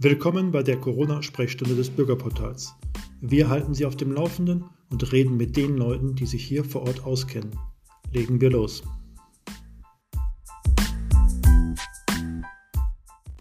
Willkommen bei der Corona-Sprechstunde des Bürgerportals. Wir halten Sie auf dem Laufenden und reden mit den Leuten, die sich hier vor Ort auskennen. Legen wir los.